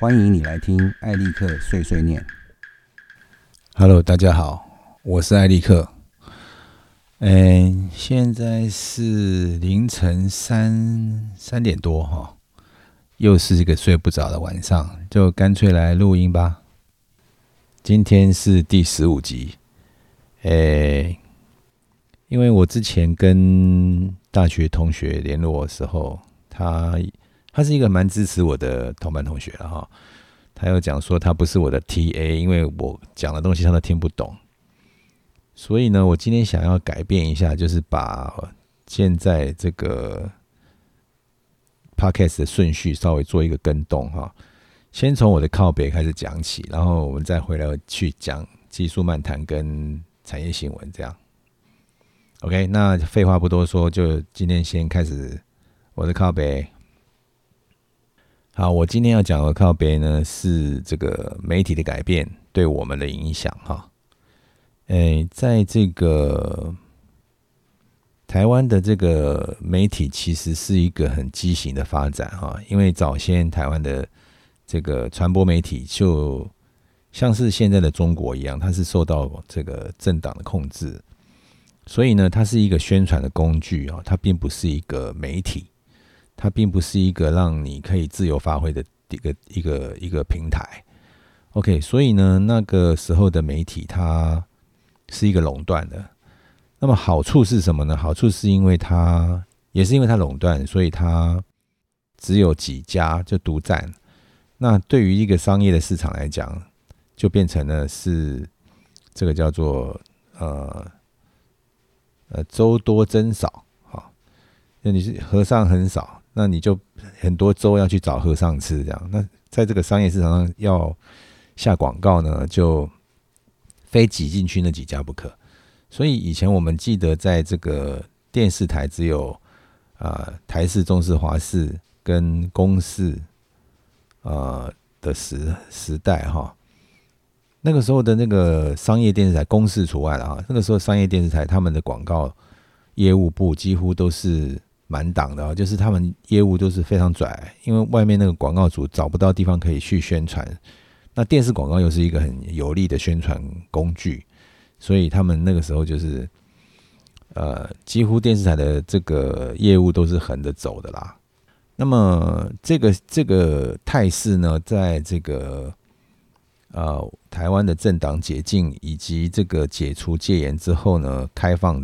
欢迎你来听艾利克碎碎念。Hello，大家好，我是艾利克。嗯，现在是凌晨三三点多哈，又是一个睡不着的晚上，就干脆来录音吧。今天是第十五集，诶，因为我之前跟大学同学联络的时候，他他是一个蛮支持我的同班同学了哈。他又讲说他不是我的 TA，因为我讲的东西他都听不懂。所以呢，我今天想要改变一下，就是把现在这个 podcast 的顺序稍微做一个跟动哈。先从我的靠北开始讲起，然后我们再回来去讲技术漫谈跟产业新闻这样。OK，那废话不多说，就今天先开始我的靠北。好，我今天要讲的靠北呢是这个媒体的改变对我们的影响哈。诶，在这个台湾的这个媒体其实是一个很畸形的发展哈，因为早先台湾的这个传播媒体就像是现在的中国一样，它是受到这个政党的控制，所以呢，它是一个宣传的工具啊，它并不是一个媒体，它并不是一个让你可以自由发挥的一个一个一个平台。OK，所以呢，那个时候的媒体它是一个垄断的。那么好处是什么呢？好处是因为它也是因为它垄断，所以它只有几家就独占。那对于一个商业的市场来讲，就变成了是这个叫做呃呃粥多增少，好，那你是和尚很少，那你就很多粥要去找和尚吃，这样。那在这个商业市场上要下广告呢，就非挤进去那几家不可。所以以前我们记得，在这个电视台只有啊台视、中视、华视跟公视呃的时时代哈，那个时候的那个商业电视台，公视除外了哈。那个时候商业电视台他们的广告业务部几乎都是满档的，就是他们业务都是非常拽，因为外面那个广告主找不到地方可以去宣传，那电视广告又是一个很有力的宣传工具。所以他们那个时候就是，呃，几乎电视台的这个业务都是横着走的啦。那么这个这个态势呢，在这个呃台湾的政党解禁以及这个解除戒严之后呢，开放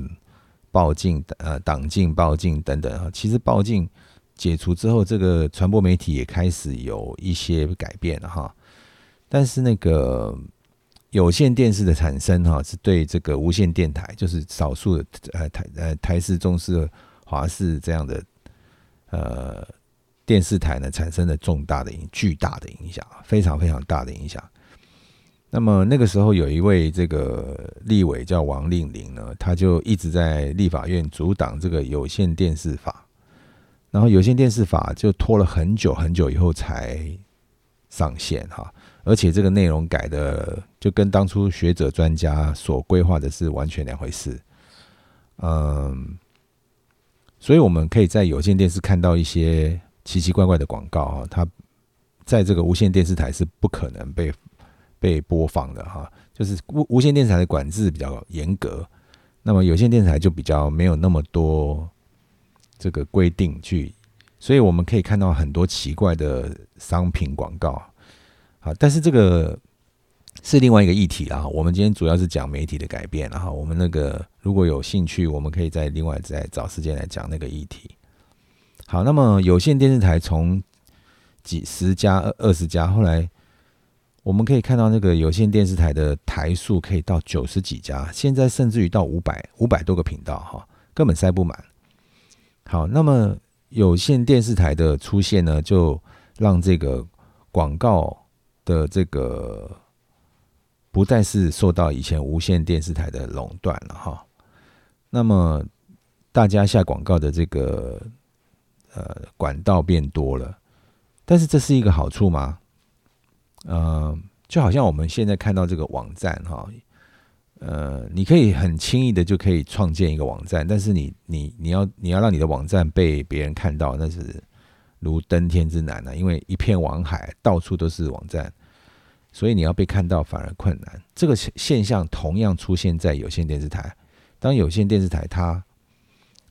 报禁呃党禁报禁等等啊，其实报禁解除之后，这个传播媒体也开始有一些改变了哈。但是那个。有线电视的产生，哈，是对这个无线电台，就是少数的呃台呃台视、中视、华视这样的呃电视台呢，产生了重大的影巨大的影响，非常非常大的影响。那么那个时候有一位这个立委叫王令麟呢，他就一直在立法院阻挡这个有线电视法，然后有线电视法就拖了很久很久以后才上线哈。而且这个内容改的就跟当初学者专家所规划的是完全两回事，嗯，所以我们可以在有线电视看到一些奇奇怪怪的广告哈，它在这个无线电视台是不可能被被播放的哈，就是无无线电视台的管制比较严格，那么有线电视台就比较没有那么多这个规定去，所以我们可以看到很多奇怪的商品广告。好，但是这个是另外一个议题啊。我们今天主要是讲媒体的改变，然后我们那个如果有兴趣，我们可以再另外再找时间来讲那个议题。好，那么有线电视台从几十家、二十家，后来我们可以看到那个有线电视台的台数可以到九十几家，现在甚至于到五百五百多个频道，哈，根本塞不满。好，那么有线电视台的出现呢，就让这个广告。的这个不再是受到以前无线电视台的垄断了哈，那么大家下广告的这个呃管道变多了，但是这是一个好处吗？呃，就好像我们现在看到这个网站哈，呃，你可以很轻易的就可以创建一个网站，但是你你你要你要让你的网站被别人看到，那是如登天之难啊，因为一片网海，到处都是网站，所以你要被看到反而困难。这个现象同样出现在有线电视台，当有线电视台它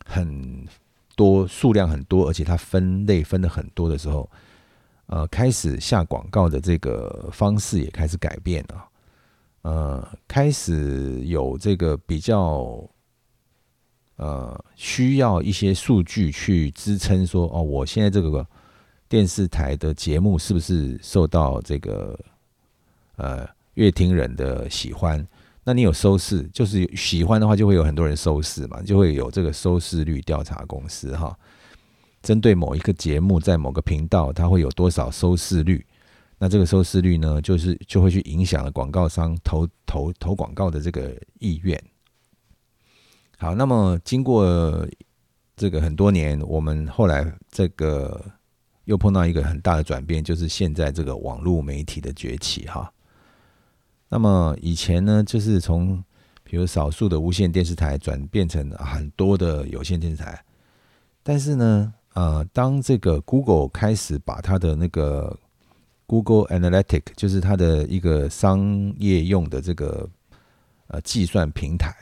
很多数量很多，而且它分类分的很多的时候，呃，开始下广告的这个方式也开始改变了，呃，开始有这个比较。呃，需要一些数据去支撑说，哦，我现在这个电视台的节目是不是受到这个呃乐听人的喜欢？那你有收视，就是喜欢的话，就会有很多人收视嘛，就会有这个收视率调查公司哈，针对某一个节目在某个频道，它会有多少收视率？那这个收视率呢，就是就会去影响了广告商投投投广告的这个意愿。好，那么经过这个很多年，我们后来这个又碰到一个很大的转变，就是现在这个网络媒体的崛起哈。那么以前呢，就是从比如少数的无线电视台转变成很多的有线电视台，但是呢，呃，当这个 Google 开始把它的那个 Google Analytic，就是它的一个商业用的这个呃计算平台。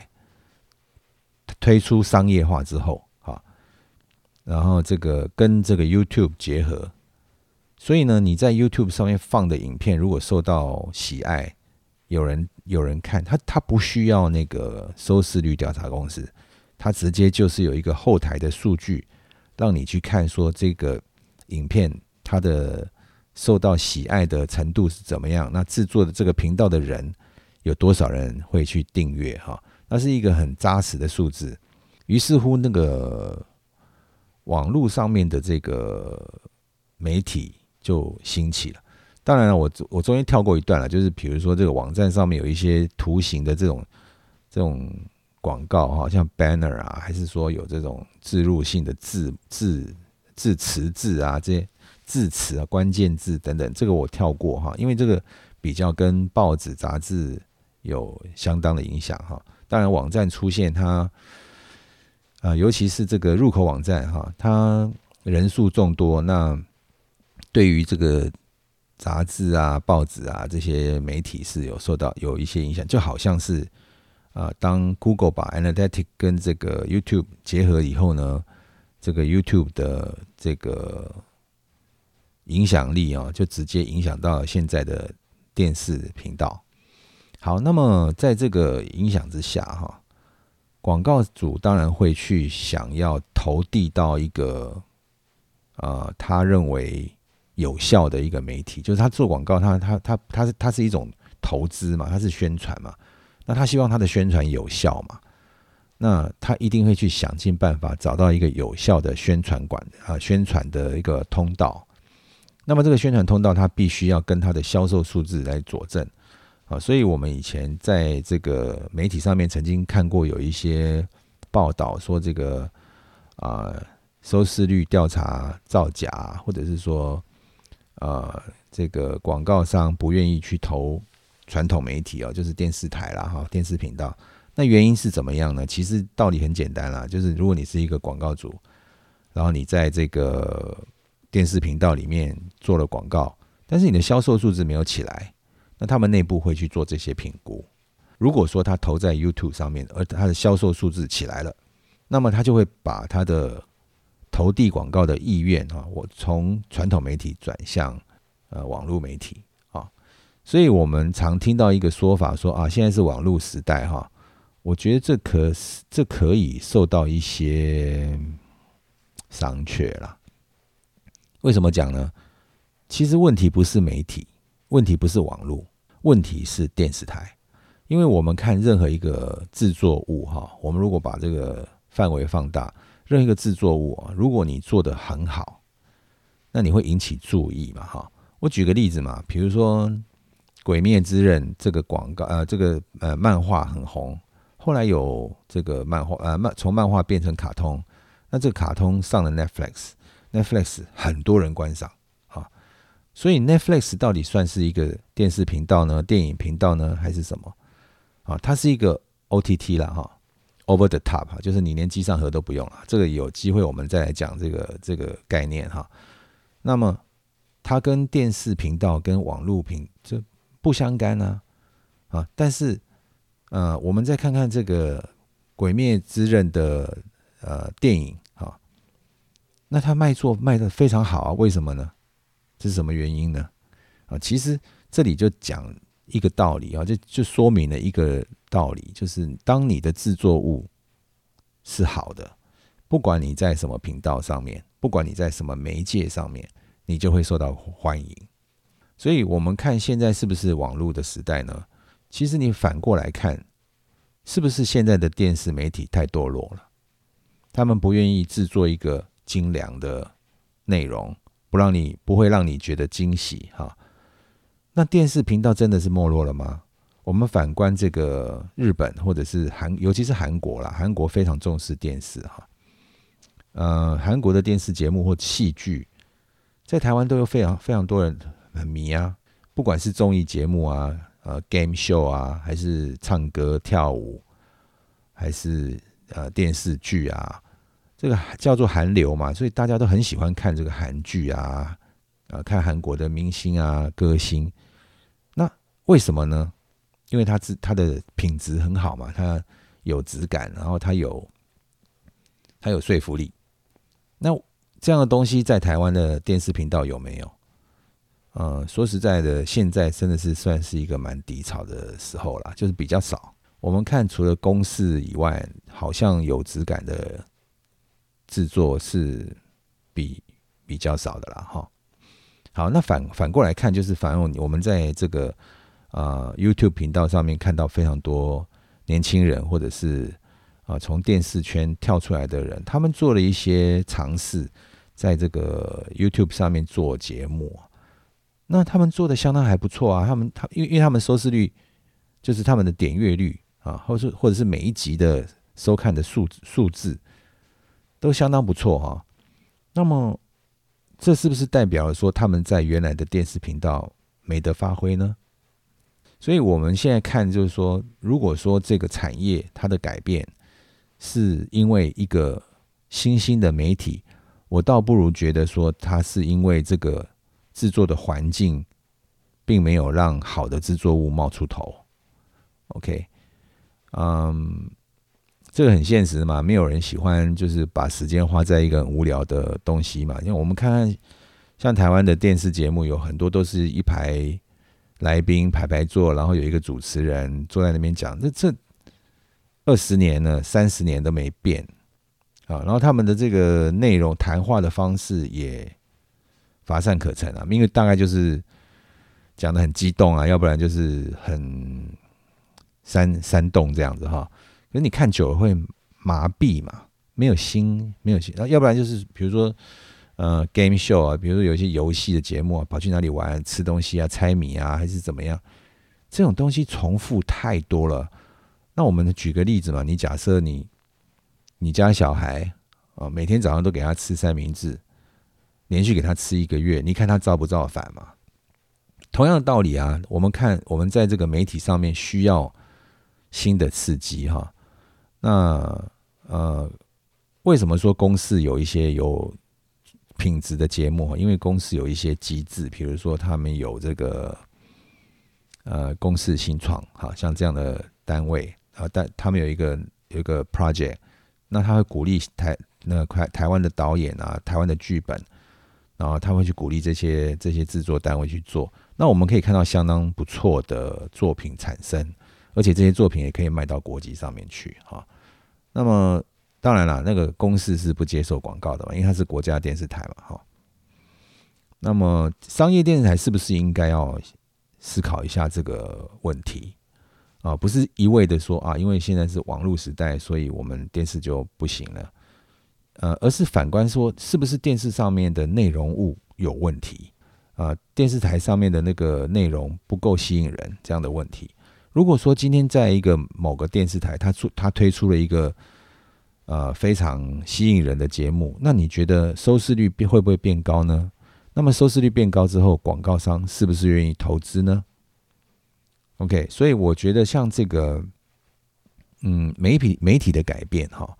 推出商业化之后，哈，然后这个跟这个 YouTube 结合，所以呢，你在 YouTube 上面放的影片，如果受到喜爱，有人有人看，他他不需要那个收视率调查公司，他直接就是有一个后台的数据，让你去看说这个影片它的受到喜爱的程度是怎么样，那制作的这个频道的人有多少人会去订阅，哈。那是一个很扎实的数字，于是乎，那个网络上面的这个媒体就兴起了。当然了，我我中间跳过一段了，就是比如说这个网站上面有一些图形的这种这种广告哈，像 banner 啊，还是说有这种植入性的字字字词字啊，这些字词啊、关键字等等，这个我跳过哈，因为这个比较跟报纸杂志有相当的影响哈。当然，网站出现它，啊，尤其是这个入口网站哈，它人数众多，那对于这个杂志啊、报纸啊这些媒体是有受到有一些影响，就好像是啊，当 Google 把 Analytics 跟这个 YouTube 结合以后呢，这个 YouTube 的这个影响力啊，就直接影响到现在的电视频道。好，那么在这个影响之下，哈，广告主当然会去想要投递到一个，呃，他认为有效的一个媒体，就是他做广告，他他他他是他是一种投资嘛，他是宣传嘛，那他希望他的宣传有效嘛，那他一定会去想尽办法找到一个有效的宣传管啊，宣传的一个通道。那么这个宣传通道，它必须要跟它的销售数字来佐证。啊，所以我们以前在这个媒体上面曾经看过有一些报道说，这个啊收视率调查造假，或者是说呃这个广告商不愿意去投传统媒体哦，就是电视台啦哈，电视频道。那原因是怎么样呢？其实道理很简单啦，就是如果你是一个广告主，然后你在这个电视频道里面做了广告，但是你的销售数字没有起来。那他们内部会去做这些评估。如果说他投在 YouTube 上面，而他的销售数字起来了，那么他就会把他的投递广告的意愿啊，我从传统媒体转向呃网络媒体。所以我们常听到一个说法说啊，现在是网络时代哈。我觉得这可这可以受到一些商榷了。为什么讲呢？其实问题不是媒体，问题不是网络。问题是电视台，因为我们看任何一个制作物哈，我们如果把这个范围放大，任何一个制作物，如果你做的很好，那你会引起注意嘛哈。我举个例子嘛，比如说《鬼灭之刃》这个广告，呃，这个呃漫画很红，后来有这个漫画呃漫从漫画变成卡通，那这个卡通上了 Netflix，Netflix 很多人观赏。所以 Netflix 到底算是一个电视频道呢？电影频道呢？还是什么？啊，它是一个 OTT 了哈，Over the Top，就是你连机上盒都不用了。这个有机会我们再来讲这个这个概念哈。那么它跟电视频道跟网络频这不相干呢啊，但是呃，我们再看看这个《鬼灭之刃》的呃电影啊，那它卖座卖的非常好啊，为什么呢？这是什么原因呢？啊，其实这里就讲一个道理啊，就就说明了一个道理，就是当你的制作物是好的，不管你在什么频道上面，不管你在什么媒介上面，你就会受到欢迎。所以，我们看现在是不是网络的时代呢？其实你反过来看，是不是现在的电视媒体太堕落了？他们不愿意制作一个精良的内容，不让你不会让你觉得惊喜哈。那电视频道真的是没落了吗？我们反观这个日本或者是韩，尤其是韩国啦，韩国非常重视电视哈。呃，韩国的电视节目或戏剧，在台湾都有非常非常多人很迷啊，不管是综艺节目啊。呃，game show 啊，还是唱歌跳舞，还是呃电视剧啊，这个叫做韩流嘛，所以大家都很喜欢看这个韩剧啊，啊，看韩国的明星啊、歌星。那为什么呢？因为它是它的品质很好嘛，它有质感，然后它有它有说服力。那这样的东西在台湾的电视频道有没有？呃，说实在的，现在真的是算是一个蛮低潮的时候了，就是比较少。我们看除了公式以外，好像有质感的制作是比比较少的啦，哈。好，那反反过来看，就是反正我们在这个呃 YouTube 频道上面看到非常多年轻人，或者是啊从电视圈跳出来的人，他们做了一些尝试，在这个 YouTube 上面做节目。那他们做的相当还不错啊，他们他因为因为他们收视率就是他们的点阅率啊，或是或者是每一集的收看的数数字都相当不错哈。那么这是不是代表了说他们在原来的电视频道没得发挥呢？所以我们现在看就是说，如果说这个产业它的改变是因为一个新兴的媒体，我倒不如觉得说它是因为这个。制作的环境并没有让好的制作物冒出头。OK，嗯，这个很现实嘛，没有人喜欢就是把时间花在一个很无聊的东西嘛。因为我们看看，像台湾的电视节目，有很多都是一排来宾排排坐，然后有一个主持人坐在那边讲。这这二十年呢，三十年都没变啊。然后他们的这个内容谈话的方式也。乏善可陈啊，因为大概就是讲的很激动啊，要不然就是很煽煽动这样子哈。可是你看久了会麻痹嘛，没有心，没有心。然后要不然就是比如说呃 game show 啊，比如说有一些游戏的节目啊，跑去哪里玩、吃东西啊、猜谜啊，还是怎么样？这种东西重复太多了。那我们举个例子嘛，你假设你你家小孩啊，每天早上都给他吃三明治。连续给他吃一个月，你看他造不造反嘛？同样的道理啊，我们看我们在这个媒体上面需要新的刺激哈。那呃，为什么说公司有一些有品质的节目？因为公司有一些机制，比如说他们有这个呃公司新创，哈，像这样的单位啊，但他们有一个有一个 project，那他会鼓励台那台台湾的导演啊，台湾的剧本。然后他会去鼓励这些这些制作单位去做，那我们可以看到相当不错的作品产生，而且这些作品也可以卖到国际上面去哈。那么当然了，那个公司是不接受广告的嘛，因为它是国家电视台嘛哈。那么商业电视台是不是应该要思考一下这个问题啊？不是一味的说啊，因为现在是网络时代，所以我们电视就不行了。呃，而是反观说，是不是电视上面的内容物有问题啊？电视台上面的那个内容不够吸引人，这样的问题。如果说今天在一个某个电视台，它出它推出了一个呃非常吸引人的节目，那你觉得收视率变会不会变高呢？那么收视率变高之后，广告商是不是愿意投资呢？OK，所以我觉得像这个，嗯，媒体媒体的改变哈。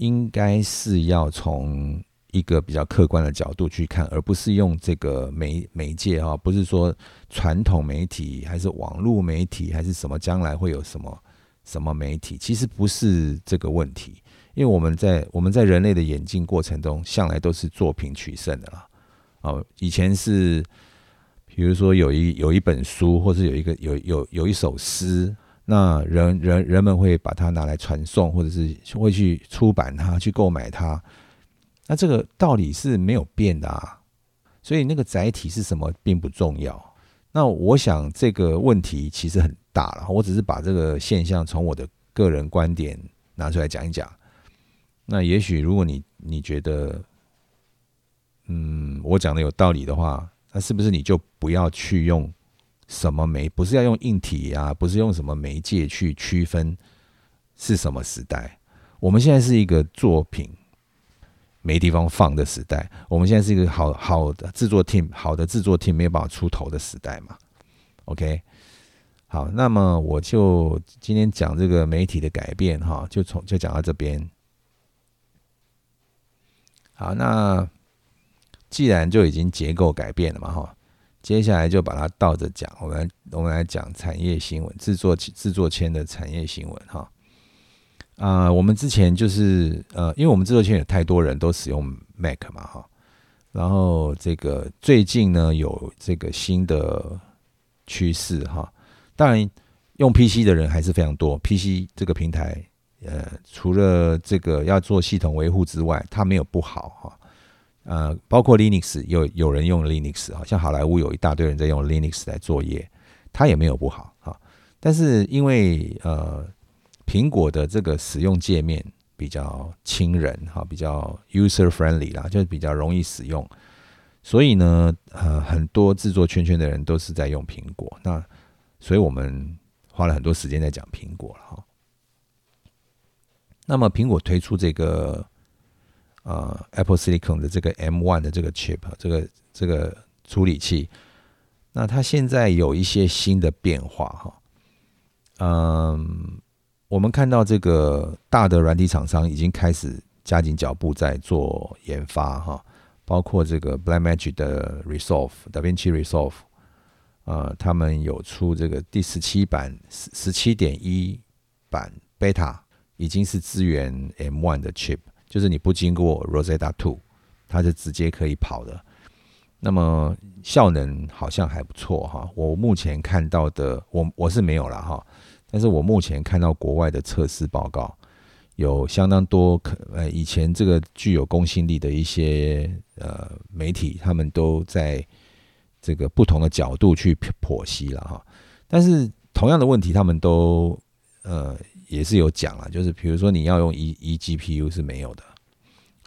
应该是要从一个比较客观的角度去看，而不是用这个媒媒介哈，不是说传统媒体还是网络媒体还是什么，将来会有什么什么媒体，其实不是这个问题，因为我们在我们在人类的演进过程中，向来都是作品取胜的啦。哦，以前是比如说有一有一本书，或是有一个有有有一首诗，那人人人们会把它拿来传送，或者是会去出版它，去购买它。那这个道理是没有变的啊，所以那个载体是什么并不重要。那我想这个问题其实很大了，我只是把这个现象从我的个人观点拿出来讲一讲。那也许如果你你觉得，嗯，我讲的有道理的话，那是不是你就不要去用什么媒，不是要用硬体啊，不是用什么媒介去区分是什么时代？我们现在是一个作品。没地方放的时代，我们现在是一个好好的制作 team，好的制作 team 没有办法出头的时代嘛？OK，好，那么我就今天讲这个媒体的改变哈，就从就讲到这边。好，那既然就已经结构改变了嘛哈，接下来就把它倒着讲，我们我们来讲产业新闻，制作制作圈的产业新闻哈。啊，我们之前就是呃，因为我们制作圈有太多人都使用 Mac 嘛，哈，然后这个最近呢有这个新的趋势哈，当然用 PC 的人还是非常多，PC 这个平台呃，除了这个要做系统维护之外，它没有不好哈，呃，包括 Linux 有有人用 Linux 哈，像好莱坞有一大堆人在用 Linux 来作业，它也没有不好哈，但是因为呃。苹果的这个使用界面比较亲人哈，比较 user friendly 啦，就是比较容易使用，所以呢，呃，很多制作圈圈的人都是在用苹果。那所以我们花了很多时间在讲苹果了哈。那么苹果推出这个呃 Apple Silicon 的这个 M1 的这个 chip，这个这个处理器，那它现在有一些新的变化哈，嗯。我们看到这个大的软体厂商已经开始加紧脚步在做研发哈，包括这个 Blackmagic 的 Resolve、DaVinci Resolve，呃，他们有出这个第十七版十十七点一版 Beta，已经是支援 M1 的 chip，就是你不经过 Rosetta Two，它是直接可以跑的。那么效能好像还不错哈，我目前看到的，我我是没有了哈。但是我目前看到国外的测试报告，有相当多可呃以前这个具有公信力的一些呃媒体，他们都在这个不同的角度去剖析了哈。但是同样的问题，他们都呃也是有讲了，就是比如说你要用一一 GPU 是没有的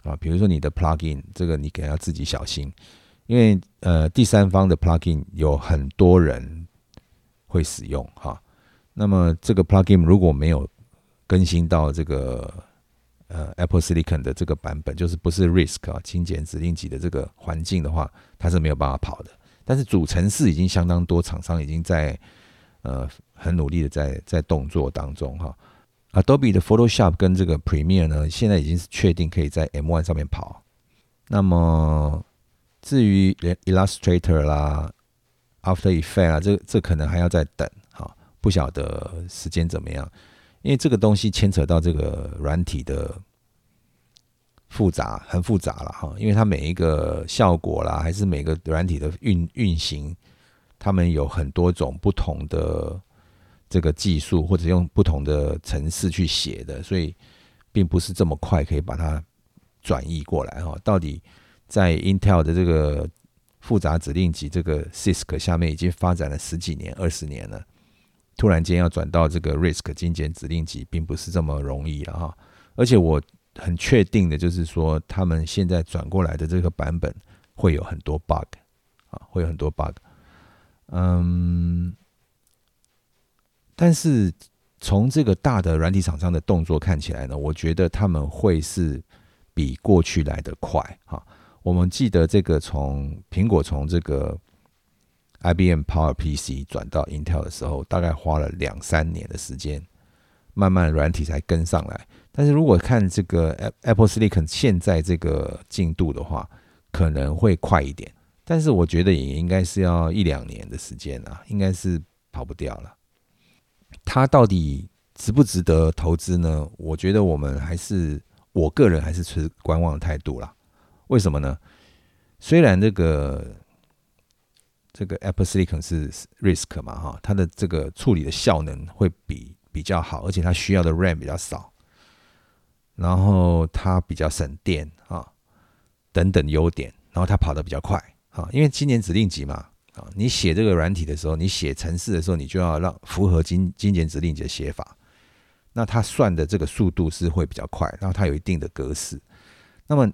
啊，比如说你的 plugin 这个你可能要自己小心，因为呃第三方的 plugin 有很多人会使用哈。那么这个 plugin 如果没有更新到这个呃 Apple Silicon 的这个版本，就是不是 RISC 啊精简指令集的这个环境的话，它是没有办法跑的。但是主程式已经相当多厂商已经在呃很努力的在在动作当中哈。Adobe 的 Photoshop 跟这个 Premiere 呢，现在已经是确定可以在 M1 上面跑。那么至于 Illustrator 啦、After Effects 啊，这这可能还要再等。不晓得时间怎么样，因为这个东西牵扯到这个软体的复杂，很复杂了哈。因为它每一个效果啦，还是每个软体的运运行，他们有很多种不同的这个技术，或者用不同的程式去写的，所以并不是这么快可以把它转译过来哈。到底在 Intel 的这个复杂指令集这个 CISC 下面已经发展了十几年、二十年了。突然间要转到这个 RISC 精简指令集，并不是这么容易了哈。而且我很确定的就是说，他们现在转过来的这个版本会有很多 bug 啊，会有很多 bug。嗯，但是从这个大的软体厂商的动作看起来呢，我觉得他们会是比过去来的快哈。我们记得这个从苹果从这个。IBM Power PC 转到 Intel 的时候，大概花了两三年的时间，慢慢软体才跟上来。但是如果看这个 Apple Silicon 现在这个进度的话，可能会快一点。但是我觉得也应该是要一两年的时间啊，应该是跑不掉了。它到底值不值得投资呢？我觉得我们还是我个人还是持观望的态度啦。为什么呢？虽然这个这个 Apple Silicon 是 Risk 嘛，哈，它的这个处理的效能会比比较好，而且它需要的 RAM 比较少，然后它比较省电啊，等等优点，然后它跑得比较快啊，因为今年指令集嘛，啊，你写这个软体的时候，你写程式的时候，你就要让符合精精简指令的写法，那它算的这个速度是会比较快，然后它有一定的格式，那么。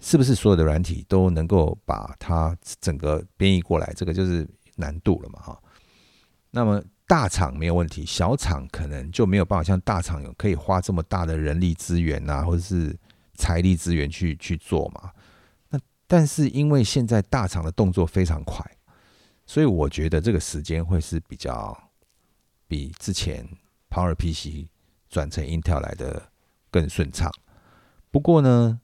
是不是所有的软体都能够把它整个编译过来？这个就是难度了嘛，哈。那么大厂没有问题，小厂可能就没有办法像大厂有可以花这么大的人力资源呐，或者是财力资源去去做嘛。那但是因为现在大厂的动作非常快，所以我觉得这个时间会是比较比之前 Power PC 转成 Intel 来的更顺畅。不过呢。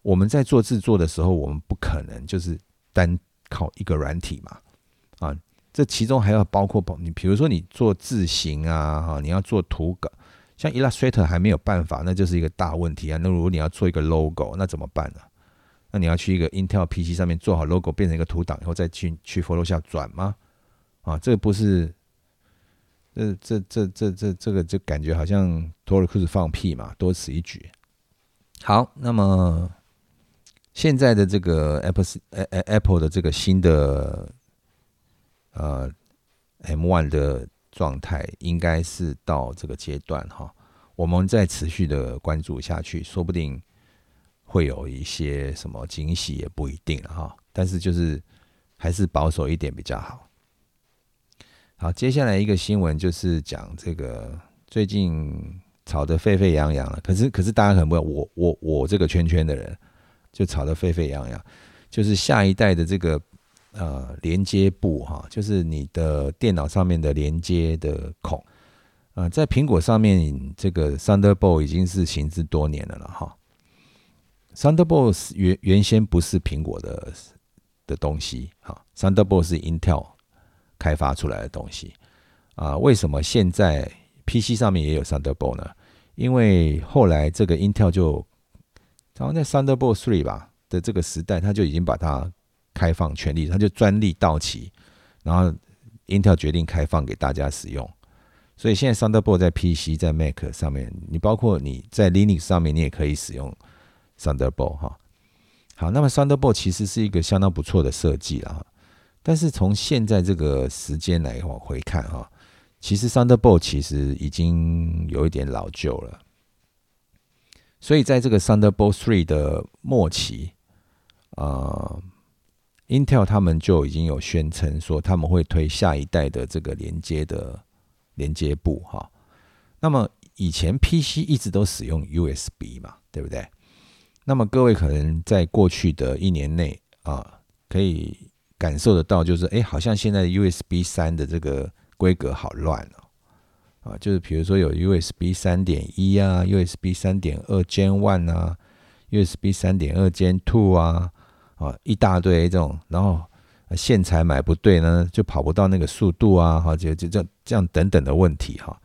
我们在做制作的时候，我们不可能就是单靠一个软体嘛，啊，这其中还要包括你，比如说你做字形啊，哈，你要做图稿，像 Illustrator 还没有办法，那就是一个大问题啊。那如果你要做一个 logo，那怎么办呢？那你要去一个 Intel PC 上面做好 logo，变成一个图档以后，再去去 Photoshop 转吗？啊，这个不是，这这这这这这个就感觉好像托尔库斯放屁嘛，多此一举。好，那么。现在的这个 Apple Apple 的这个新的呃 M One 的状态，应该是到这个阶段哈。我们再持续的关注下去，说不定会有一些什么惊喜，也不一定哈。但是就是还是保守一点比较好。好，接下来一个新闻就是讲这个最近吵得沸沸扬扬了。可是可是大家可能不知道，我我我这个圈圈的人。就吵得沸沸扬扬，就是下一代的这个呃连接部哈，就是你的电脑上面的连接的孔啊，在苹果上面这个 Thunderbolt 已经是行之多年了了哈。Thunderbolt 原原先不是苹果的的东西哈，Thunderbolt 是 Intel 开发出来的东西啊。为什么现在 PC 上面也有 Thunderbolt 呢？因为后来这个 Intel 就然后在 Thunderbolt Three 吧的这个时代，他就已经把它开放权利，他就专利到期，然后 Intel 决定开放给大家使用。所以现在 Thunderbolt 在 PC、在 Mac 上面，你包括你在 Linux 上面，你也可以使用 Thunderbolt 哈。好，那么 Thunderbolt 其实是一个相当不错的设计了哈。但是从现在这个时间来往回看哈，其实 Thunderbolt 其实已经有一点老旧了。所以在这个 Thunderbolt 3的末期，呃，Intel 他们就已经有宣称说他们会推下一代的这个连接的连接部哈。那么以前 PC 一直都使用 USB 嘛，对不对？那么各位可能在过去的一年内啊，可以感受得到，就是哎，好像现在 USB 三的这个规格好乱哦。啊，就是比如说有 USB 三点一啊，USB 三点二 Gen One 啊，USB 三点二 Gen Two 啊，啊，一大堆这种，然后线材买不对呢，就跑不到那个速度啊，哈，就就这样这样等等的问题哈。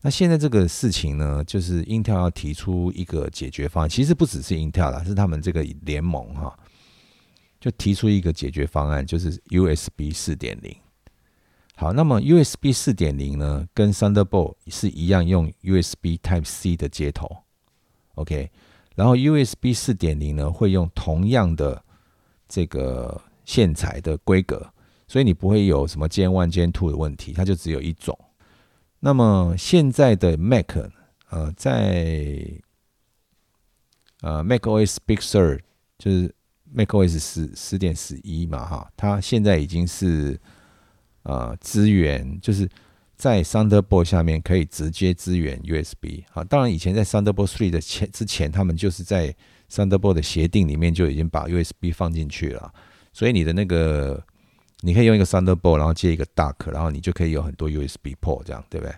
那现在这个事情呢，就是 Intel 要提出一个解决方案，其实不只是 Intel 啦，是他们这个联盟哈，就提出一个解决方案，就是 USB 四点零。好，那么 USB 四点零呢，跟 Thunderbolt 是一样用 USB Type C 的接头，OK。然后 USB 四点零呢，会用同样的这个线材的规格，所以你不会有什么 Gen One、Gen Two 的问题，它就只有一种。那么现在的 Mac，呃，在呃 Mac OS Big Sur 就是 Mac OS 十十点十一嘛，哈，它现在已经是。呃，资源就是在 Thunderbolt 下面可以直接支援 USB。好，当然以前在 Thunderbolt 3的前之前，他们就是在 Thunderbolt 的协定里面就已经把 USB 放进去了。所以你的那个你可以用一个 Thunderbolt，然后接一个 Dock，然后你就可以有很多 USB port 这样，对不对？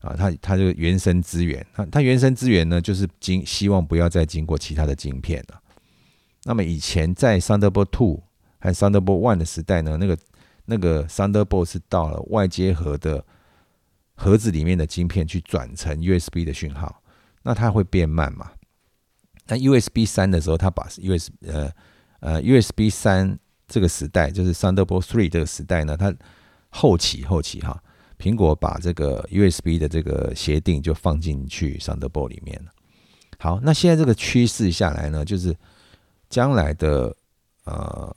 啊，它它这个原生资源，它它原生资源呢，就是经希望不要再经过其他的晶片了。那么以前在 Thunderbolt Two 和 Thunderbolt One 的时代呢，那个那个 Thunderbolt 是到了外接盒的盒子里面的晶片去转成 USB 的讯号，那它会变慢嘛？那 USB 三的时候，它把 USB 呃呃 USB 三这个时代，就是 Thunderbolt Three 这个时代呢，它后期后期哈。苹果把这个 USB 的这个协定就放进去 Thunderbolt 里面了。好，那现在这个趋势下来呢，就是将来的呃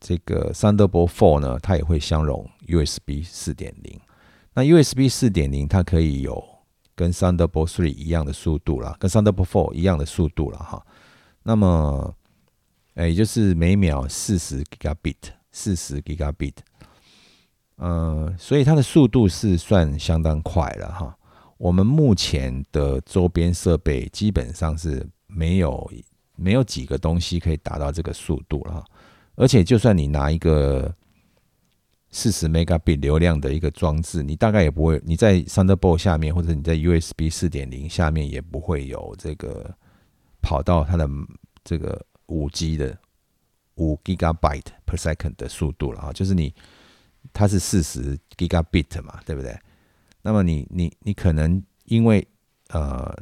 这个 Thunderbolt Four 呢，它也会相容 USB 四点零。那 USB 四点零它可以有跟 Thunderbolt Three 一样的速度了，跟 Thunderbolt Four 一样的速度了哈。那么，哎，也就是每秒四十 Gigabit，四十 Gigabit。呃，所以它的速度是算相当快了哈。我们目前的周边设备基本上是没有没有几个东西可以达到这个速度了。而且，就算你拿一个四十 megabit 流量的一个装置，你大概也不会你在 Thunderbolt 下面，或者你在 USB 四点零下面也不会有这个跑到它的这个五 G 的五 gigabyte per second 的速度了哈。就是你。它是四十 gigabit 嘛，对不对？那么你你你可能因为呃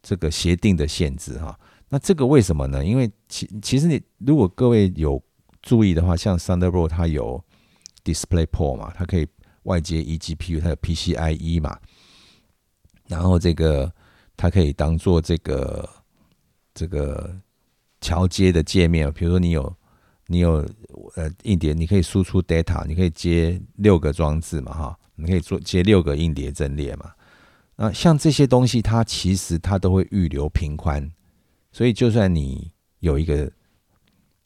这个协定的限制哈，那这个为什么呢？因为其其实你如果各位有注意的话，像 Thunderbolt 它有 DisplayPort 嘛，它可以外接 eGPU，它有 PCIe 嘛，然后这个它可以当做这个这个桥接的界面，比如说你有。你有呃硬碟，你可以输出 data，你可以接六个装置嘛哈，你可以做接六个硬碟阵列嘛。那像这些东西，它其实它都会预留频宽，所以就算你有一个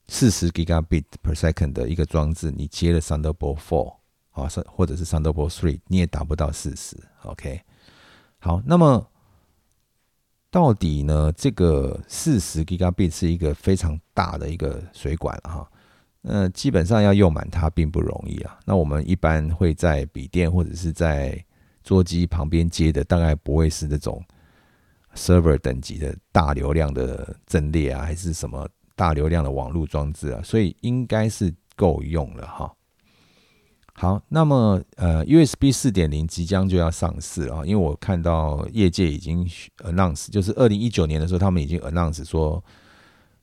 四十 gigabit per second 的一个装置，你接了 Thunderbolt Four 啊，或者是 Thunderbolt Three，你也达不到四十。OK，好，那么。到底呢？这个四十 Gigabit 是一个非常大的一个水管哈，那基本上要用满它并不容易啊。那我们一般会在笔电或者是在桌机旁边接的，大概不会是那种 server 等级的大流量的阵列啊，还是什么大流量的网络装置啊，所以应该是够用了哈。好，那么呃，USB 四点零即将就要上市了，因为我看到业界已经 announce，就是二零一九年的时候，他们已经 announce 说，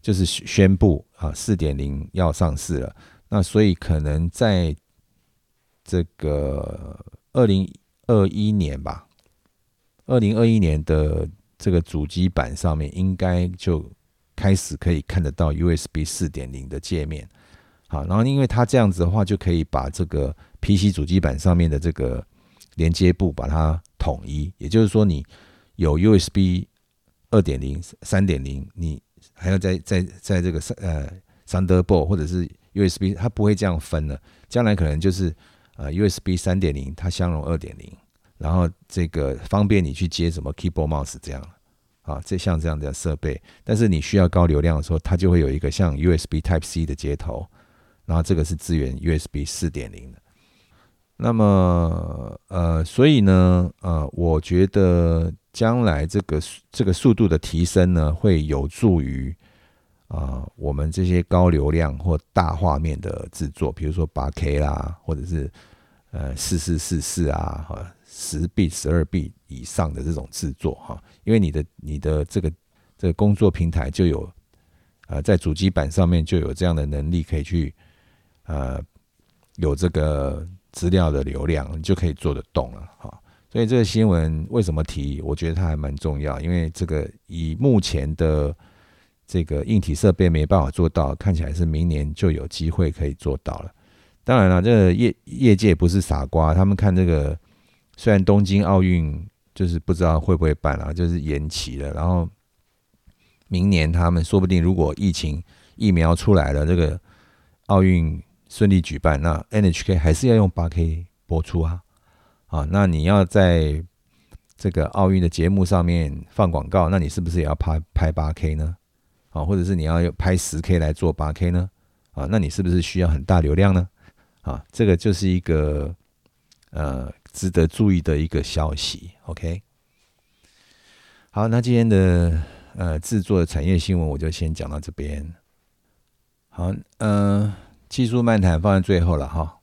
就是宣布啊，四点零要上市了。那所以可能在这个二零二一年吧，二零二一年的这个主机板上面，应该就开始可以看得到 USB 四点零的界面。好，然后因为它这样子的话，就可以把这个 PC 主机板上面的这个连接部把它统一，也就是说，你有 USB 二点零、三点零，你还要在在在这个三呃 Thunderbolt 或者是 USB，它不会这样分了。将来可能就是呃 USB 三点零它相容二点零，然后这个方便你去接什么 Keyboard Mouse 这样啊，这像这样的设备，但是你需要高流量的时候，它就会有一个像 USB Type C 的接头。然后这个是支援 USB 四点零的，那么呃，所以呢，呃，我觉得将来这个这个速度的提升呢，会有助于啊，我们这些高流量或大画面的制作，比如说八 K 啦，或者是呃四四四四啊，哈，十 B 十二 B 以上的这种制作哈，因为你的你的这个这个工作平台就有呃在主机板上面就有这样的能力可以去。呃，有这个资料的流量，你就可以做得动了哈。所以这个新闻为什么提？我觉得它还蛮重要，因为这个以目前的这个硬体设备没办法做到，看起来是明年就有机会可以做到了。当然了，这个业业界不是傻瓜，他们看这个，虽然东京奥运就是不知道会不会办了，就是延期了，然后明年他们说不定如果疫情疫苗出来了，这个奥运。顺利举办，那 NHK 还是要用八 K 播出啊，啊，那你要在这个奥运的节目上面放广告，那你是不是也要拍拍八 K 呢？啊，或者是你要拍十 K 来做八 K 呢？啊，那你是不是需要很大流量呢？啊，这个就是一个呃值得注意的一个消息。OK，好，那今天的呃制作的产业新闻我就先讲到这边。好，嗯，技术漫谈放在最后了哈。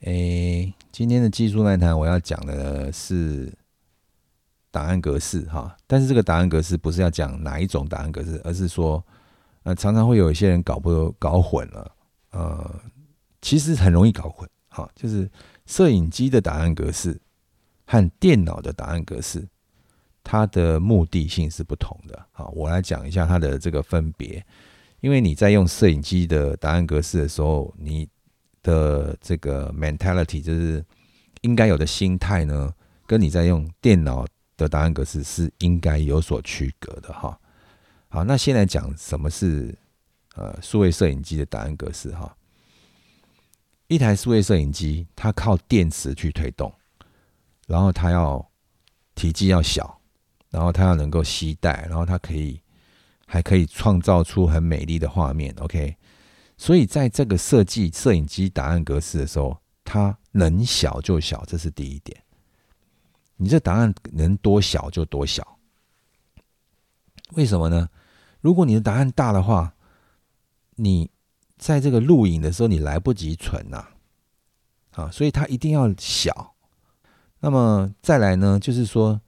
诶，今天的技术漫谈我要讲的是档案格式哈，但是这个档案格式不是要讲哪一种档案格式，而是说，呃，常常会有一些人搞不搞混了，呃，其实很容易搞混哈，就是摄影机的档案格式和电脑的档案格式，它的目的性是不同的。好，我来讲一下它的这个分别，因为你在用摄影机的答案格式的时候，你的这个 mentality 就是应该有的心态呢，跟你在用电脑的答案格式是应该有所区隔的哈。好，那先来讲什么是呃数位摄影机的答案格式哈。一台数位摄影机，它靠电池去推动，然后它要体积要小，然后它要能够携带，然后它可以还可以创造出很美丽的画面。OK。所以在这个设计摄影机档案格式的时候，它能小就小，这是第一点。你这档案能多小就多小。为什么呢？如果你的答案大的话，你在这个录影的时候你来不及存呐，啊，所以它一定要小。那么再来呢，就是说，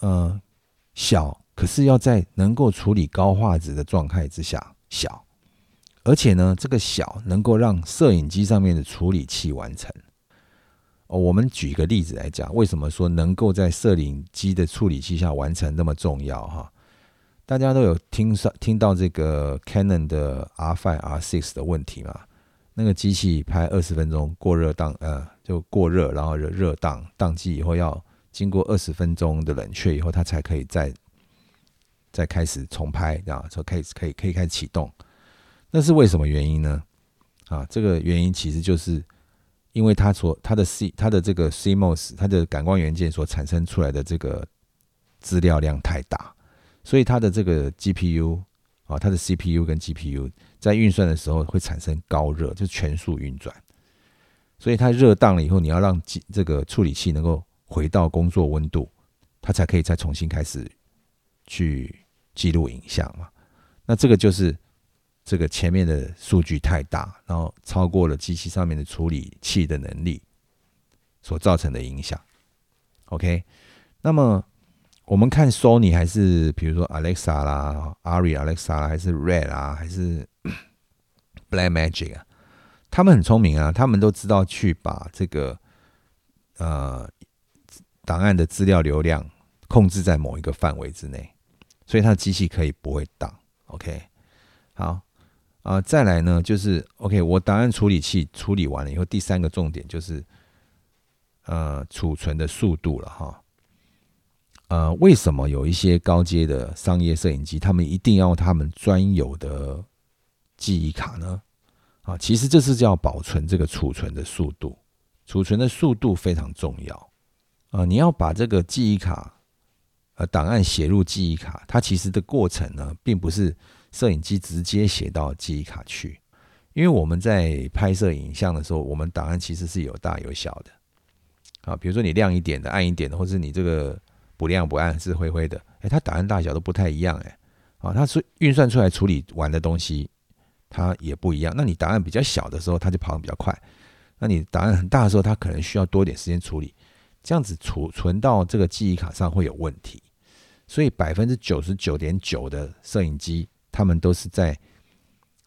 呃，小可是要在能够处理高画质的状态之下小。而且呢，这个小能够让摄影机上面的处理器完成。哦，我们举一个例子来讲，为什么说能够在摄影机的处理器下完成那么重要？哈，大家都有听上听到这个 Canon 的 R5、R6 的问题嘛？那个机器拍二十分钟过热档，呃，就过热，然后热热档宕机以后，要经过二十分钟的冷却以后，它才可以再再开始重拍，啊就可以可以可以开始启动。那是为什么原因呢？啊，这个原因其实就是因为它所它的 C 它的这个 CMOS 它的感光元件所产生出来的这个资料量太大，所以它的这个 GPU 啊，它的 CPU 跟 GPU 在运算的时候会产生高热，就全速运转，所以它热当了以后，你要让这个处理器能够回到工作温度，它才可以再重新开始去记录影像嘛。那这个就是。这个前面的数据太大，然后超过了机器上面的处理器的能力所造成的影响。OK，那么我们看 Sony 还是比如说 Alexa 啦、Ari Alexa 啦，还是 Red 啊，还是 Blackmagic 啊，他们很聪明啊，他们都知道去把这个呃档案的资料流量控制在某一个范围之内，所以它的机器可以不会挡。OK，好。啊，再来呢，就是 OK，我档案处理器处理完了以后，第三个重点就是，呃，储存的速度了哈。呃，为什么有一些高阶的商业摄影机，他们一定要他们专有的记忆卡呢？啊，其实这是叫保存这个储存的速度，储存的速度非常重要啊。你要把这个记忆卡，呃，档案写入记忆卡，它其实的过程呢，并不是。摄影机直接写到记忆卡去，因为我们在拍摄影像的时候，我们档案其实是有大有小的。啊，比如说你亮一点的、暗一点的，或是你这个不亮不暗是灰灰的，哎，它档案大小都不太一样，哎，啊，它是运算出来处理完的东西，它也不一样。那你档案比较小的时候，它就跑得比较快；那你档案很大的时候，它可能需要多一点时间处理，这样子储存到这个记忆卡上会有问题。所以百分之九十九点九的摄影机。他们都是在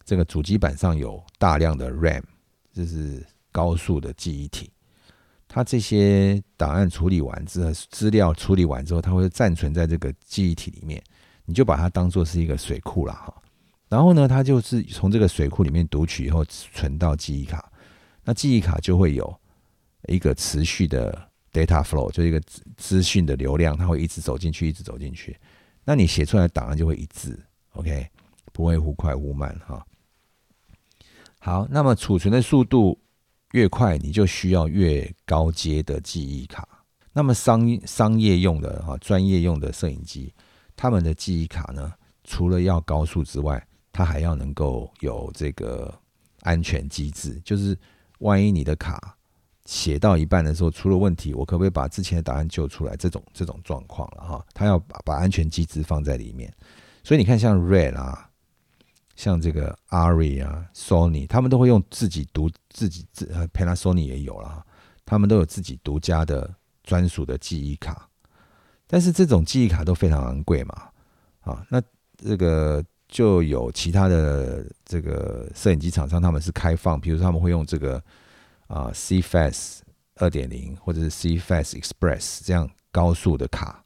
这个主机板上有大量的 RAM，这是高速的记忆体。它这些档案处理完之后，资料处理完之后，它会暂存在这个记忆体里面。你就把它当做是一个水库了哈。然后呢，它就是从这个水库里面读取以后存到记忆卡。那记忆卡就会有一个持续的 data flow，就一个资资讯的流量，它会一直走进去，一直走进去。那你写出来的档案就会一致，OK。不会忽快忽慢哈。好，那么储存的速度越快，你就需要越高阶的记忆卡。那么商商业用的哈，专业用的摄影机，他们的记忆卡呢，除了要高速之外，它还要能够有这个安全机制，就是万一你的卡写到一半的时候出了问题，我可不可以把之前的答案救出来？这种这种状况了哈，他要把把安全机制放在里面。所以你看，像 Red 啊，像这个 Ari 啊，Sony，他们都会用自己独自己自呃，Panasonic 也有了，他们都有自己独家的专属的记忆卡。但是这种记忆卡都非常昂贵嘛，啊，那这个就有其他的这个摄影机厂商，他们是开放，比如说他们会用这个。啊，CFast 二点零或者是 CFast Express 这样高速的卡，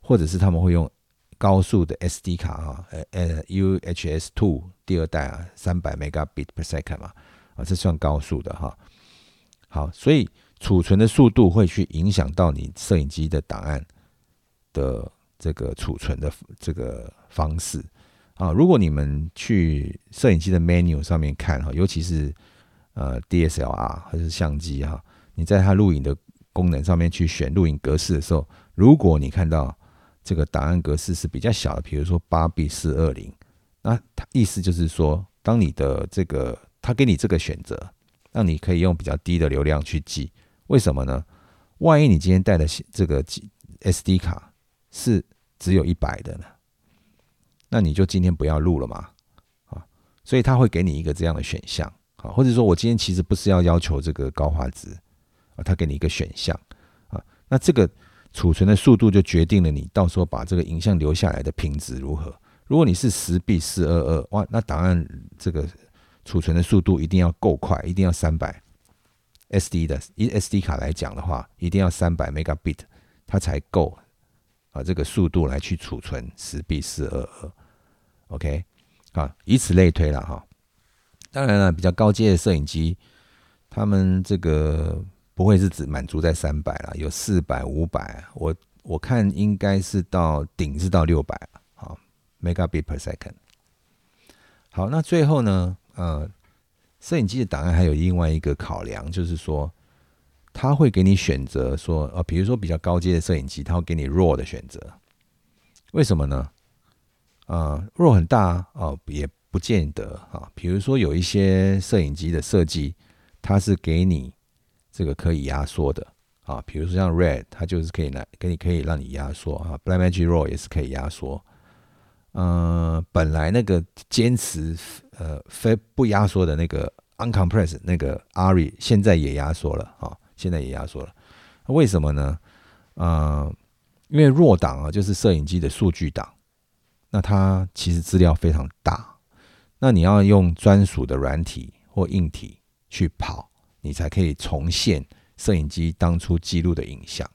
或者是他们会用高速的 SD 卡啊，呃呃 UHS Two 第二代啊，三百 Megabit per second 嘛，啊，这算高速的哈。好，所以储存的速度会去影响到你摄影机的档案的这个储存的这个方式啊。如果你们去摄影机的 menu 上面看哈，尤其是呃，DSLR 还是相机哈？你在它录影的功能上面去选录影格式的时候，如果你看到这个档案格式是比较小的，比如说八 B 四二零，那它意思就是说，当你的这个它给你这个选择，让你可以用比较低的流量去记。为什么呢？万一你今天带的这个 SD 卡是只有一百的呢？那你就今天不要录了嘛，啊，所以他会给你一个这样的选项。啊，或者说我今天其实不是要要求这个高画质啊，他给你一个选项啊，那这个储存的速度就决定了你到时候把这个影像留下来的品质如何。如果你是十 B 四二二，哇，那档案这个储存的速度一定要够快，一定要三百 SD 的，以 SD 卡来讲的话，一定要三百 Megabit，它才够啊，这个速度来去储存十 B 四二二，OK，啊，以此类推了哈。当然了，比较高阶的摄影机，他们这个不会是只满足在三百了，有四百、五百，我我看应该是到顶是到六百啊，megabit per second。好，那最后呢，呃，摄影机的档案还有另外一个考量，就是说，他会给你选择说，呃，比如说比较高阶的摄影机，他会给你 RAW 的选择，为什么呢？呃，RAW 很大啊，也。不见得啊，比如说有一些摄影机的设计，它是给你这个可以压缩的啊，比如说像 Red，它就是可以来给你可以让你压缩啊，Blackmagic RAW 也是可以压缩。嗯，本来那个坚持呃非不压缩的那个 Uncompress 那个 Ari，现在也压缩了啊，现在也压缩了。为什么呢？嗯，因为弱档啊，就是摄影机的数据档，那它其实资料非常大。那你要用专属的软体或硬体去跑，你才可以重现摄影机当初记录的影像。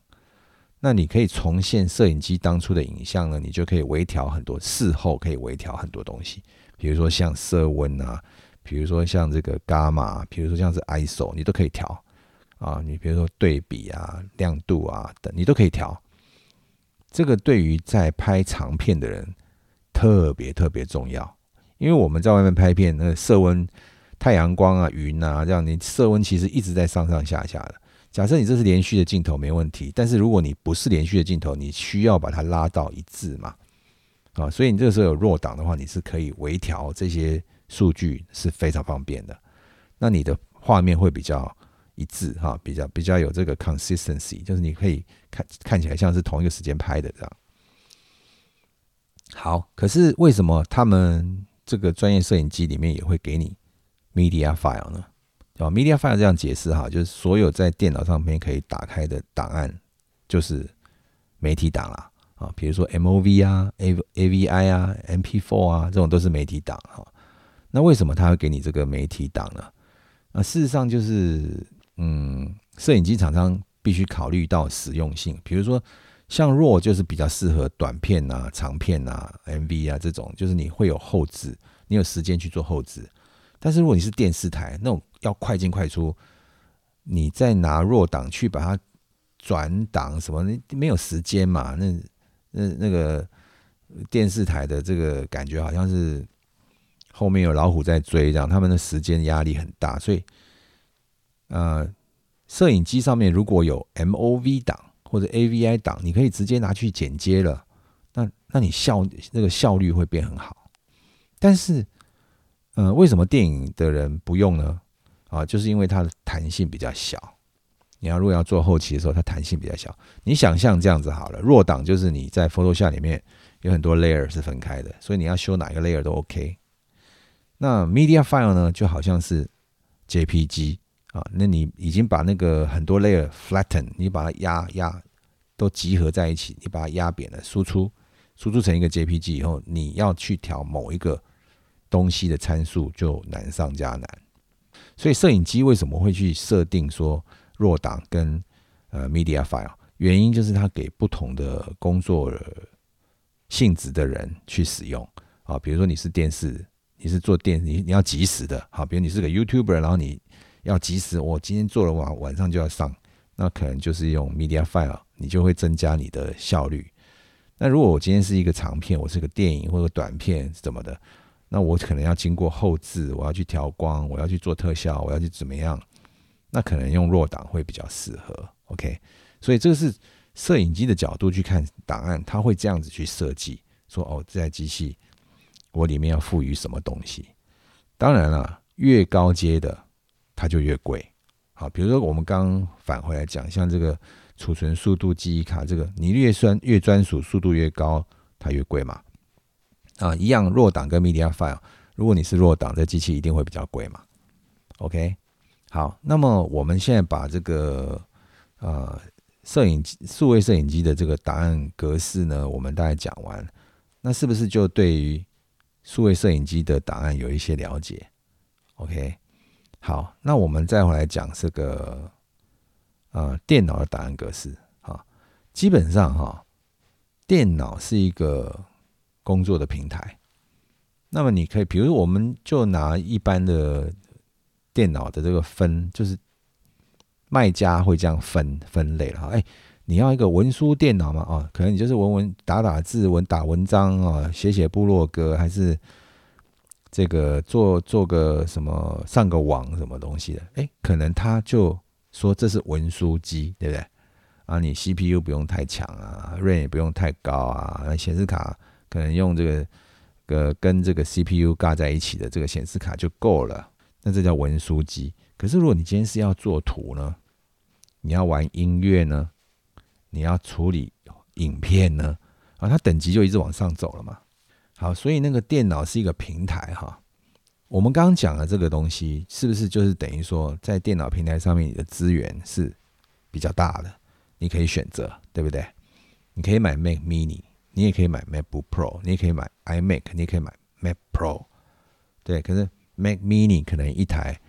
那你可以重现摄影机当初的影像呢？你就可以微调很多，事后可以微调很多东西，比如说像色温啊，比如说像这个伽马，比如说像是 ISO，你都可以调啊。你比如说对比啊、亮度啊等，你都可以调。这个对于在拍长片的人特别特别重要。因为我们在外面拍片，那色温、太阳光啊、云啊，这样你色温其实一直在上上下下的。假设你这是连续的镜头没问题，但是如果你不是连续的镜头，你需要把它拉到一致嘛，啊，所以你这个时候有弱档的话，你是可以微调这些数据是非常方便的。那你的画面会比较一致哈，比较比较有这个 consistency，就是你可以看看起来像是同一个时间拍的这样。好，可是为什么他们？这个专业摄影机里面也会给你 media file 呢，啊，media file 这样解释哈，就是所有在电脑上面可以打开的档案，就是媒体档啦，啊，比如说 MOV 啊、A AVI 啊、MP4 啊，这种都是媒体档哈。那为什么他会给你这个媒体档呢？啊，事实上就是，嗯，摄影机厂商必须考虑到实用性，比如说。像 RAW 就是比较适合短片啊、长片啊、MV 啊这种，就是你会有后置，你有时间去做后置。但是如果你是电视台那种要快进快出，你再拿 RAW 档去把它转档什么，你没有时间嘛？那那那个电视台的这个感觉好像是后面有老虎在追，这样他们的时间压力很大，所以呃，摄影机上面如果有 MOV 档。或者 AVI 档，你可以直接拿去剪接了，那那你效那个效率会变很好。但是，呃，为什么电影的人不用呢？啊，就是因为它的弹性比较小你要如果要做后期的时候，它弹性比较小。你想象这样子好了，弱档就是你在 Photoshop 里面有很多 layer 是分开的，所以你要修哪个 layer 都 OK。那 Media File 呢，就好像是 JPG 啊，那你已经把那个很多 layer flatten，你把它压压都集合在一起，你把它压扁了，输出输出成一个 JPG 以后，你要去调某一个东西的参数就难上加难。所以摄影机为什么会去设定说弱档跟呃 Media File？原因就是它给不同的工作性质的人去使用啊，比如说你是电视。你是做电，你你要及时的，好，比如你是个 YouTuber，然后你要及时，我今天做了晚晚上就要上，那可能就是用 Media File，你就会增加你的效率。那如果我今天是一个长片，我是个电影或者短片怎么的，那我可能要经过后置，我要去调光，我要去做特效，我要去怎么样，那可能用弱档会比较适合。OK，所以这个是摄影机的角度去看档案，它会这样子去设计，说哦，这台机器。我里面要赋予什么东西？当然了，越高阶的它就越贵。好，比如说我们刚返回来讲，像这个储存速度记忆卡，这个你越专越专属，速度越高，它越贵嘛。啊，一样弱档跟 Media File，如果你是弱档，这机器一定会比较贵嘛。OK，好，那么我们现在把这个呃摄影机数位摄影机的这个档案格式呢，我们大概讲完，那是不是就对于数位摄影机的档案有一些了解，OK，好，那我们再回来讲这个呃电脑的档案格式啊，基本上哈，电脑是一个工作的平台，那么你可以，比如我们就拿一般的电脑的这个分，就是卖家会这样分分类了哈，哎。你要一个文书电脑吗？啊，可能你就是文文打打字、文打文章啊，写写部落格，还是这个做做个什么上个网什么东西的？哎，可能他就说这是文书机，对不对？啊，你 CPU 不用太强啊，RAM 也不用太高啊，那显示卡可能用这个个跟这个 CPU 尬在一起的这个显示卡就够了。那这叫文书机。可是如果你今天是要做图呢，你要玩音乐呢？你要处理影片呢，啊，它等级就一直往上走了嘛。好，所以那个电脑是一个平台哈。我们刚刚讲的这个东西，是不是就是等于说，在电脑平台上面，你的资源是比较大的，你可以选择，对不对？你可以买 Mac Mini，你也可以买 MacBook Pro，你也可以买 iMac，你也可以买 Mac Pro，对。可是 Mac Mini 可能一台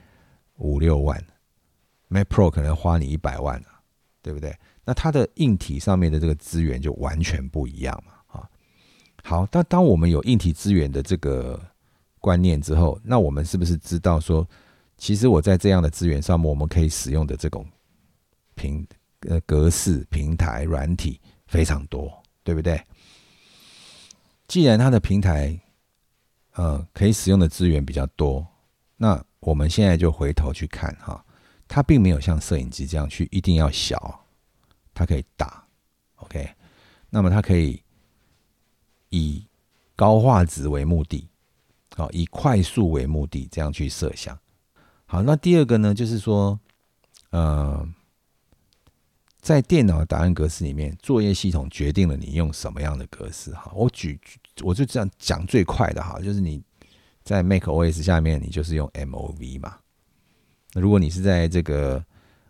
五六万，Mac Pro 可能花你一百万啊，对不对？那它的硬体上面的这个资源就完全不一样嘛，好，但当我们有硬体资源的这个观念之后，那我们是不是知道说，其实我在这样的资源上面，我们可以使用的这种平呃格式平台软体非常多，对不对？既然它的平台呃可以使用的资源比较多，那我们现在就回头去看哈，它并没有像摄影机这样去一定要小。它可以打，OK，那么它可以以高画质为目的，好，以快速为目的，这样去设想。好，那第二个呢，就是说，呃，在电脑档案格式里面，作业系统决定了你用什么样的格式。哈，我举，我就这样讲最快的哈，就是你在 macOS 下面，你就是用 MOV 嘛。那如果你是在这个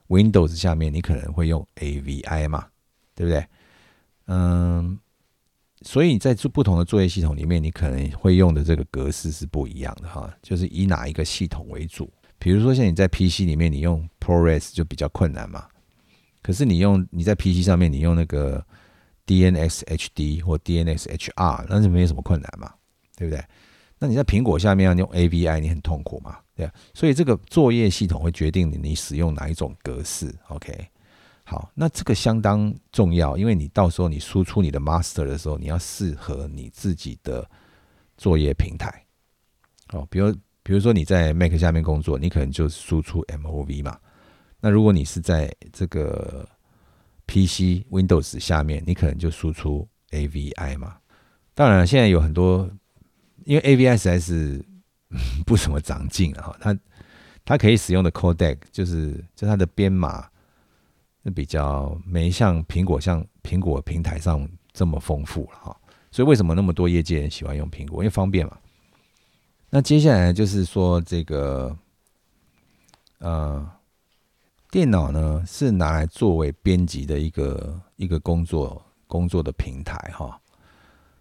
Windows 下面你可能会用 AVI 嘛，对不对？嗯，所以在做不同的作业系统里面，你可能会用的这个格式是不一样的哈，就是以哪一个系统为主。比如说像你在 PC 里面，你用 ProRes 就比较困难嘛。可是你用你在 PC 上面，你用那个 DNS HD 或 DNS HR，那就没有什么困难嘛，对不对？那你在苹果下面要用 AVI，你很痛苦嘛？对，所以这个作业系统会决定你你使用哪一种格式。OK，好，那这个相当重要，因为你到时候你输出你的 master 的时候，你要适合你自己的作业平台。哦，比如比如说你在 Mac 下面工作，你可能就输出 MOV 嘛。那如果你是在这个 PC Windows 下面，你可能就输出 AVI 嘛。当然，现在有很多。因为 AVI 实在是 不怎么长进啊，它它可以使用的 codec 就是就它的编码比较没像苹果像苹果平台上这么丰富了哈。所以为什么那么多业界人喜欢用苹果？因为方便嘛。那接下来就是说这个，呃，电脑呢是拿来作为编辑的一个一个工作工作的平台哈。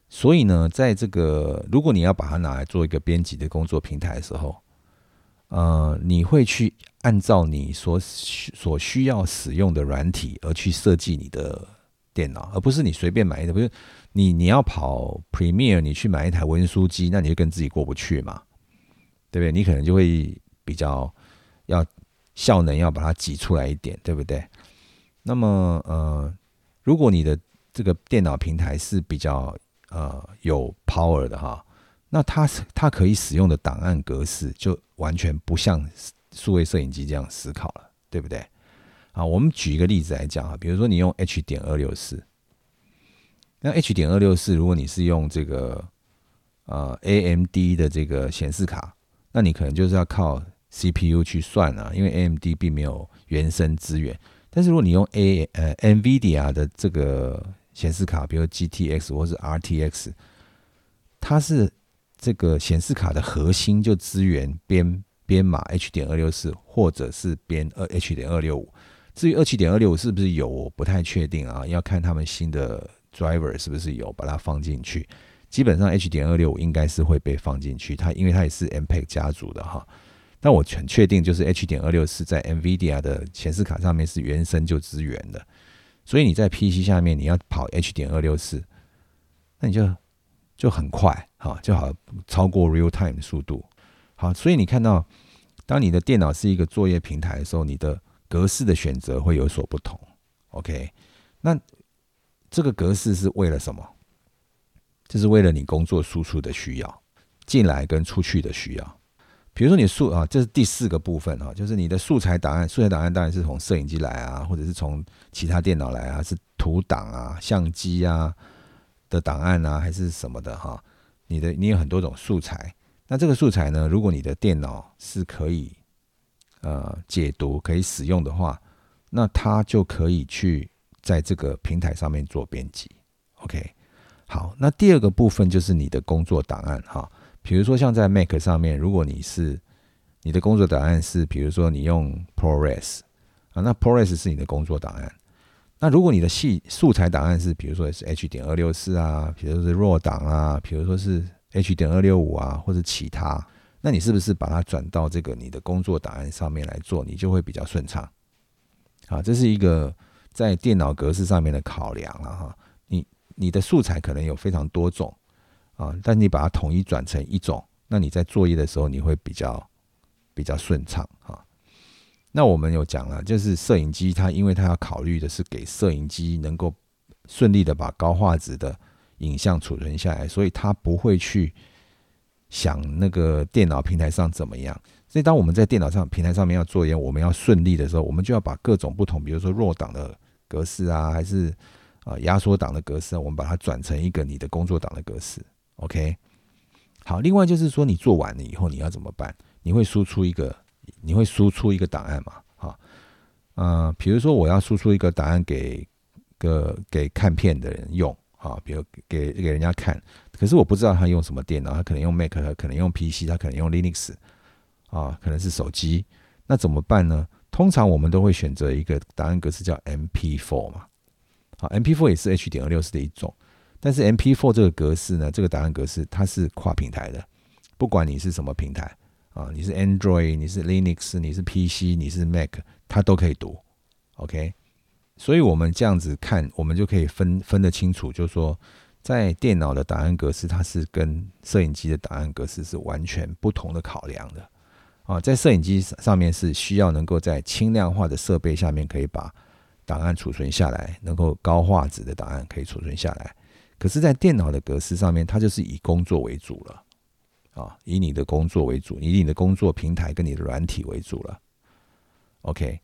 所以呢，在这个如果你要把它拿来做一个编辑的工作平台的时候，呃，你会去按照你所所需要使用的软体而去设计你的电脑，而不是你随便买一台。不是你你要跑 Premiere，你去买一台文书机，那你就跟自己过不去嘛，对不对？你可能就会比较要效能要把它挤出来一点，对不对？那么呃，如果你的这个电脑平台是比较呃，有 power 的哈，那它它可以使用的档案格式就完全不像数位摄影机这样思考了，对不对？啊，我们举一个例子来讲啊，比如说你用 H 点二六四，那 H 点二六四，如果你是用这个呃 AMD 的这个显示卡，那你可能就是要靠 CPU 去算啊，因为 AMD 并没有原生资源。但是如果你用 A 呃 NVIDIA 的这个显示卡，比如 GTX 或是 RTX，它是这个显示卡的核心就支援编编码 H 点二六四，或者是编二 H 点二六五。至于二七点二六五是不是有，我不太确定啊，要看他们新的 driver 是不是有把它放进去。基本上 H 点二六五应该是会被放进去，它因为它也是 MPEG 家族的哈。但我很确定，就是 H 点二六四在 NVIDIA 的显示卡上面是原生就支援的。所以你在 PC 下面你要跑 H 点二六四，那你就就很快好，就好超过 real time 的速度。好，所以你看到，当你的电脑是一个作业平台的时候，你的格式的选择会有所不同。OK，那这个格式是为了什么？这是为了你工作输出的需要，进来跟出去的需要。比如说你素啊，这是第四个部分啊，就是你的素材档案。素材档案当然是从摄影机来啊，或者是从其他电脑来啊，是图档啊、相机啊的档案啊，还是什么的哈？你的你有很多种素材。那这个素材呢，如果你的电脑是可以呃解读、可以使用的话，那它就可以去在这个平台上面做编辑。OK，好，那第二个部分就是你的工作档案哈。比如说，像在 Mac 上面，如果你是你的工作档案是，比如说你用 ProRes 啊，那 ProRes 是你的工作档案。那如果你的系素材档案是，比如说是 H 点二六四啊，比如说是 RAW 档啊，比如说是 H 点二六五啊，或者其他，那你是不是把它转到这个你的工作档案上面来做，你就会比较顺畅？啊，这是一个在电脑格式上面的考量了哈。你你的素材可能有非常多种。啊，但你把它统一转成一种，那你在作业的时候你会比较比较顺畅啊。那我们有讲了，就是摄影机它因为它要考虑的是给摄影机能够顺利的把高画质的影像储存下来，所以它不会去想那个电脑平台上怎么样。所以当我们在电脑上平台上面要做一样，我们要顺利的时候，我们就要把各种不同，比如说弱档的格式啊，还是啊压缩档的格式，我们把它转成一个你的工作档的格式。OK，好，另外就是说，你做完了以后你要怎么办？你会输出一个，你会输出一个档案嘛？哈，嗯，比如说我要输出一个档案给个给看片的人用，啊，比如给给人家看，可是我不知道他用什么电脑，他可能用 Mac，他可能用 PC，他可能用 Linux，啊，可能是手机，那怎么办呢？通常我们都会选择一个档案格式叫 MP4 嘛，好，MP4 也是 H 点二六四的一种。但是 MP4 这个格式呢，这个档案格式它是跨平台的，不管你是什么平台啊，你是 Android，你是 Linux，你是 PC，你是 Mac，它都可以读。OK，所以我们这样子看，我们就可以分分得清楚，就是说，在电脑的档案格式，它是跟摄影机的档案格式是完全不同的考量的啊。在摄影机上面是需要能够在轻量化的设备下面可以把档案储存下来，能够高画质的档案可以储存下来。可是，在电脑的格式上面，它就是以工作为主了，啊，以你的工作为主，以你的工作平台跟你的软体为主了。OK，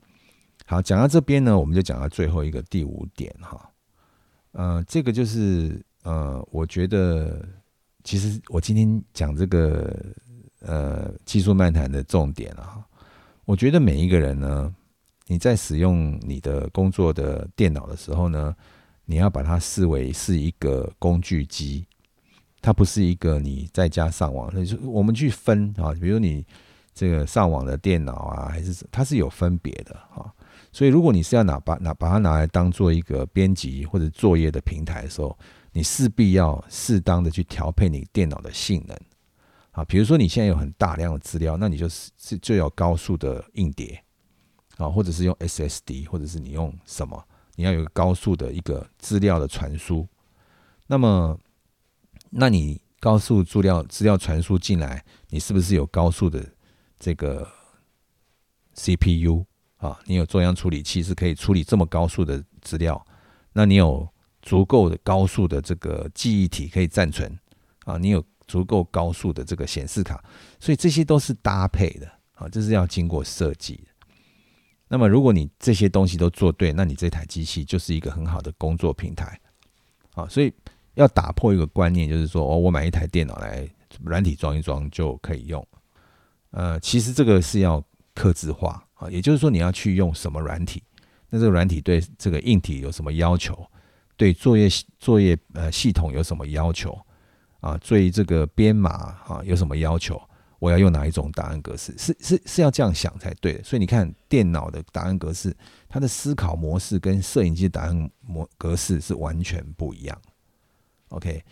好，讲到这边呢，我们就讲到最后一个第五点哈，呃，这个就是呃，我觉得其实我今天讲这个呃技术漫谈的重点啊，我觉得每一个人呢，你在使用你的工作的电脑的时候呢，你要把它视为是一个工具机，它不是一个你在家上网。那就我们去分啊，比如你这个上网的电脑啊，还是它是有分别的啊。所以如果你是要拿把拿把它拿来当做一个编辑或者作业的平台的时候，你势必要适当的去调配你电脑的性能。啊，比如说你现在有很大量的资料，那你就是是就要高速的硬碟啊，或者是用 SSD，或者是你用什么，你要有高速的一个资料的传输。那么，那你高速资料资料传输进来，你是不是有高速的这个 CPU 啊？你有中央处理器是可以处理这么高速的资料？那你有足够的高速的这个记忆体可以暂存啊？你有？足够高速的这个显示卡，所以这些都是搭配的啊，这是要经过设计的。那么，如果你这些东西都做对，那你这台机器就是一个很好的工作平台啊。所以要打破一个观念，就是说，哦，我买一台电脑来软体装一装就可以用。呃，其实这个是要刻字化啊，也就是说，你要去用什么软体，那这个软体对这个硬体有什么要求，对作业作业呃系统有什么要求。啊，对这个编码啊有什么要求？我要用哪一种档案格式？是是是要这样想才对。所以你看，电脑的档案格式，它的思考模式跟摄影机的档案模格式是完全不一样。OK，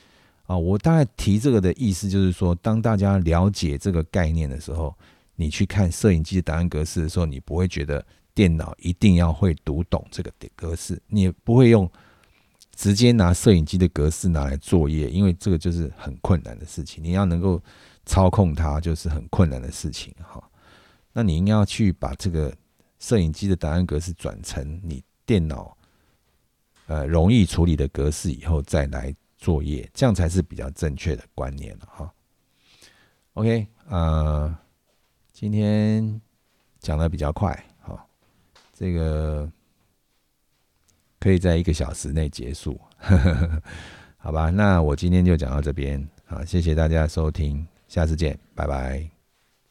啊，我大概提这个的意思就是说，当大家了解这个概念的时候，你去看摄影机的档案格式的时候，你不会觉得电脑一定要会读懂这个格式，你也不会用。直接拿摄影机的格式拿来作业，因为这个就是很困难的事情。你要能够操控它，就是很困难的事情哈。那你应该要去把这个摄影机的档案格式转成你电脑呃容易处理的格式以后再来作业，这样才是比较正确的观念哈。OK，呃，今天讲的比较快哈，这个。可以在一个小时内结束，好吧？那我今天就讲到这边，好，谢谢大家收听，下次见，拜拜。